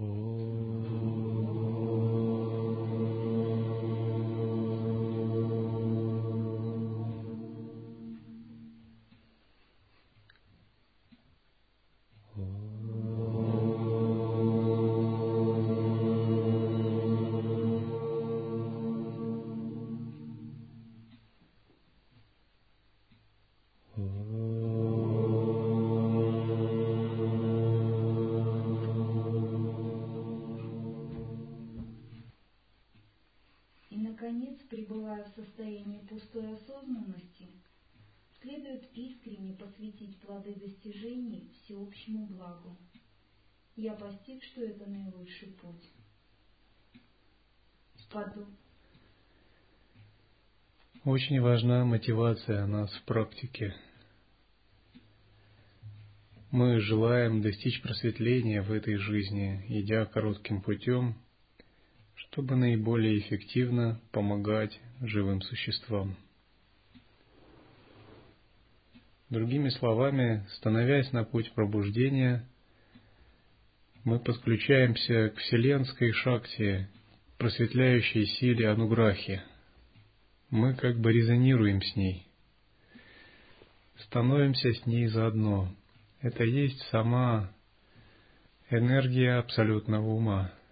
Oh. Следует искренне посвятить плоды достижений всеобщему благу. Я постиг, что это наилучший путь. Подум... Очень важна мотивация нас в практике. Мы желаем достичь просветления в этой жизни, идя коротким путем, чтобы наиболее эффективно помогать живым существам. Другими словами, становясь на путь пробуждения, мы подключаемся к вселенской шакти, просветляющей силе Ануграхи. Мы как бы резонируем с ней, становимся с ней заодно. Это есть сама энергия абсолютного ума –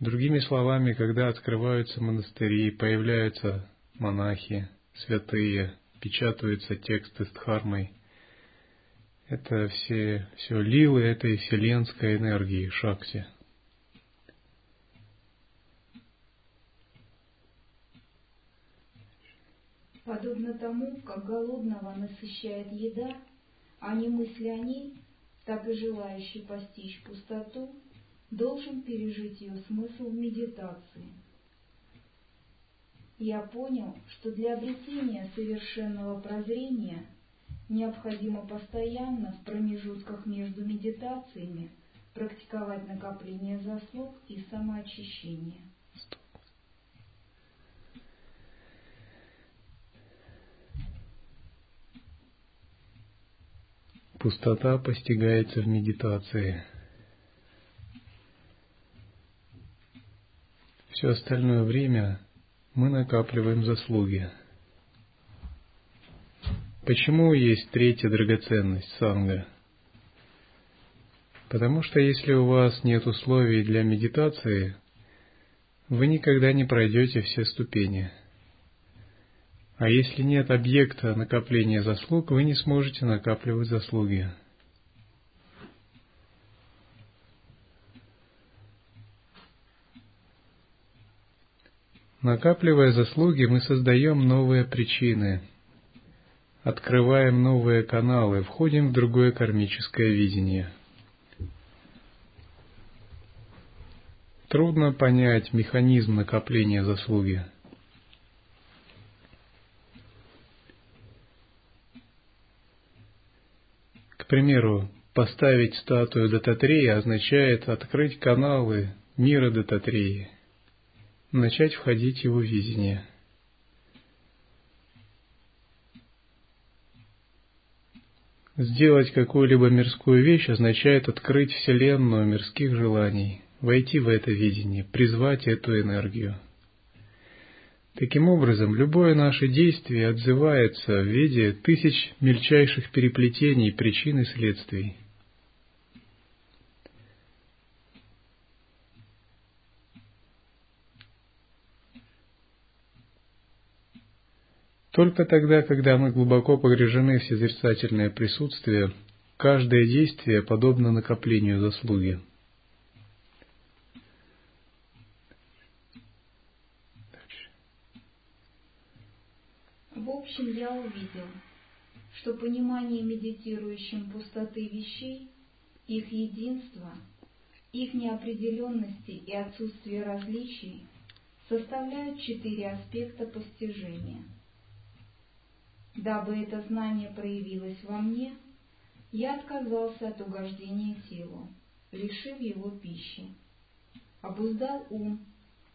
Другими словами, когда открываются монастыри, появляются монахи, святые, печатаются тексты с дхармой, это все, все лилы этой вселенской энергии, шакти. Подобно тому, как голодного насыщает еда, а не мысли о ней, так и желающий постичь пустоту должен пережить ее смысл в медитации. Я понял, что для обретения совершенного прозрения необходимо постоянно в промежутках между медитациями практиковать накопление заслуг и самоочищение. Пустота постигается в медитации – Все остальное время мы накапливаем заслуги. Почему есть третья драгоценность санга? Потому что если у вас нет условий для медитации, вы никогда не пройдете все ступени. А если нет объекта накопления заслуг, вы не сможете накапливать заслуги. Накапливая заслуги, мы создаем новые причины, открываем новые каналы, входим в другое кармическое видение. Трудно понять механизм накопления заслуги. К примеру, поставить статую Дататрея означает открыть каналы мира Дататреи – начать входить его видение. Сделать какую-либо мирскую вещь означает открыть вселенную мирских желаний, войти в это видение, призвать эту энергию. Таким образом, любое наше действие отзывается в виде тысяч мельчайших переплетений причин и следствий – Только тогда, когда мы глубоко погружены в созерцательное присутствие, каждое действие подобно накоплению заслуги. В общем, я увидел, что понимание медитирующим пустоты вещей, их единства, их неопределенности и отсутствие различий составляют четыре аспекта постижения – Дабы это знание проявилось во мне, я отказался от угождения телу, лишив его пищи, обуздал ум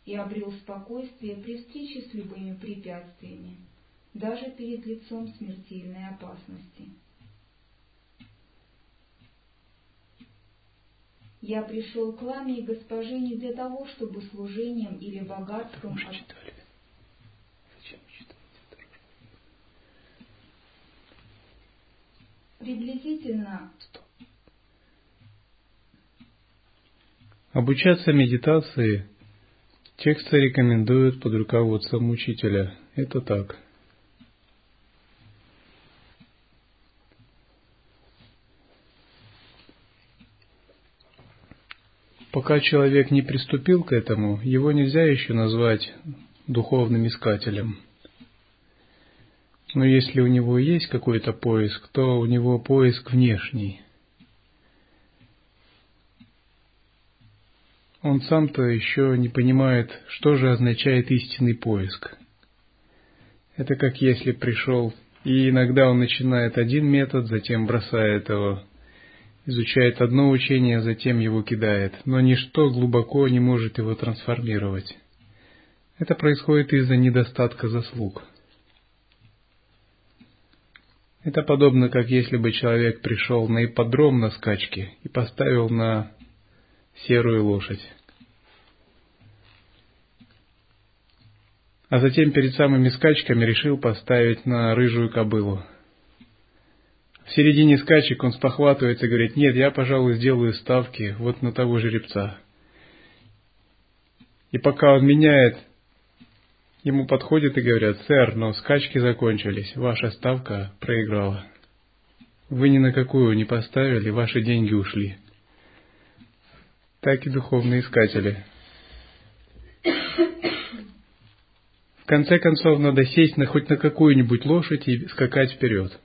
и обрел спокойствие при встрече с любыми препятствиями, даже перед лицом смертельной опасности. Я пришел к ламе и госпоже не для того, чтобы служением или богатством... От- читали. Приблизительно. Обучаться медитации тексты рекомендуют под руководством учителя. Это так. Пока человек не приступил к этому, его нельзя еще назвать духовным искателем. Но если у него есть какой-то поиск, то у него поиск внешний. Он сам-то еще не понимает, что же означает истинный поиск. Это как если пришел, и иногда он начинает один метод, затем бросает его, изучает одно учение, затем его кидает, но ничто глубоко не может его трансформировать. Это происходит из-за недостатка заслуг. Это подобно, как если бы человек пришел на ипподром на скачке и поставил на серую лошадь. А затем перед самыми скачками решил поставить на рыжую кобылу. В середине скачек он спохватывается и говорит, нет, я, пожалуй, сделаю ставки вот на того жеребца. И пока он меняет, ему подходят и говорят, сэр, но скачки закончились, ваша ставка проиграла. Вы ни на какую не поставили, ваши деньги ушли. Так и духовные искатели. В конце концов, надо сесть на хоть на какую-нибудь лошадь и скакать вперед.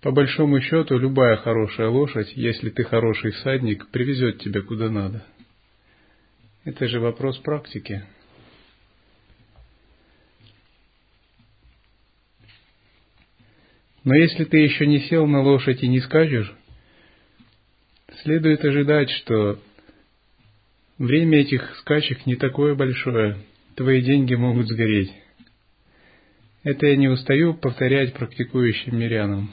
По большому счету, любая хорошая лошадь, если ты хороший всадник, привезет тебя куда надо. Это же вопрос практики. Но если ты еще не сел на лошадь и не скачешь, следует ожидать, что время этих скачек не такое большое, твои деньги могут сгореть. Это я не устаю повторять практикующим мирянам.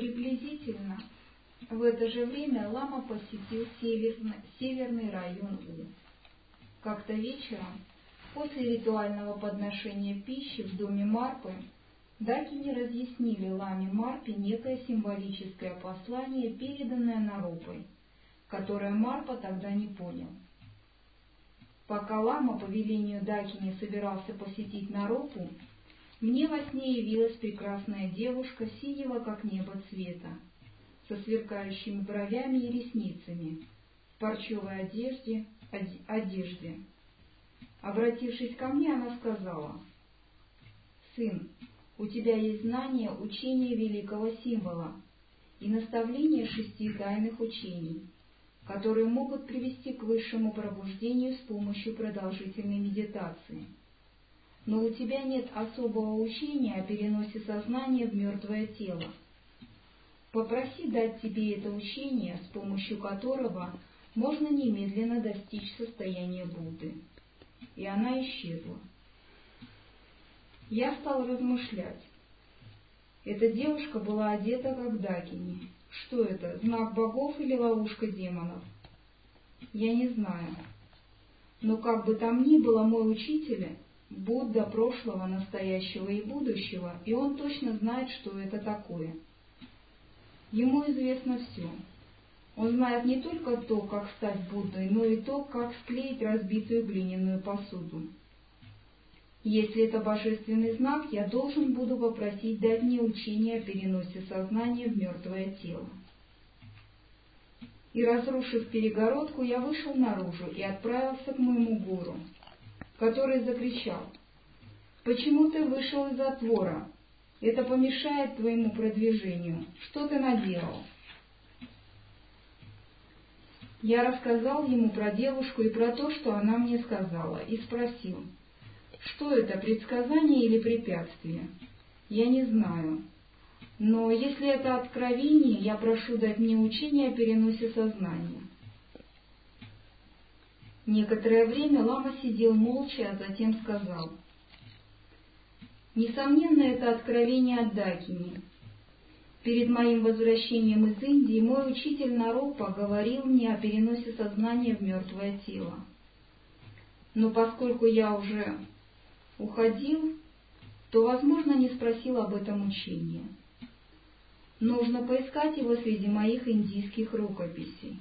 приблизительно в это же время лама посетил северный, район У. Как-то вечером, после ритуального подношения пищи в доме Марпы, Дакини разъяснили ламе Марпе некое символическое послание, переданное Наропой, которое Марпа тогда не понял. Пока лама по велению Дакини собирался посетить Наропу, мне во сне явилась прекрасная девушка синего, как небо цвета, со сверкающими бровями и ресницами, в парчевой одежде, оде- одежде. Обратившись ко мне, она сказала, «Сын, у тебя есть знание учения великого символа и наставление шести тайных учений, которые могут привести к высшему пробуждению с помощью продолжительной медитации» но у тебя нет особого учения о переносе сознания в мертвое тело. Попроси дать тебе это учение, с помощью которого можно немедленно достичь состояния Будды. И она исчезла. Я стал размышлять. Эта девушка была одета как Дакини. Что это, знак богов или ловушка демонов? Я не знаю. Но как бы там ни было, мой учитель Будда прошлого, настоящего и будущего, и он точно знает, что это такое. Ему известно все. Он знает не только то, как стать Буддой, но и то, как склеить разбитую глиняную посуду. Если это божественный знак, я должен буду попросить дать мне учение о переносе сознания в мертвое тело. И разрушив перегородку, я вышел наружу и отправился к моему гуру, который закричал, «Почему ты вышел из затвора? Это помешает твоему продвижению. Что ты наделал?» Я рассказал ему про девушку и про то, что она мне сказала, и спросил, что это, предсказание или препятствие? Я не знаю. Но если это откровение, я прошу дать мне учение о переносе сознания. Некоторое время лама сидел молча, а затем сказал, Несомненно, это откровение от Дакини. Перед моим возвращением из Индии мой учитель Наропа говорил мне о переносе сознания в мертвое тело. Но поскольку я уже уходил, то, возможно, не спросил об этом учении. Нужно поискать его среди моих индийских рукописей.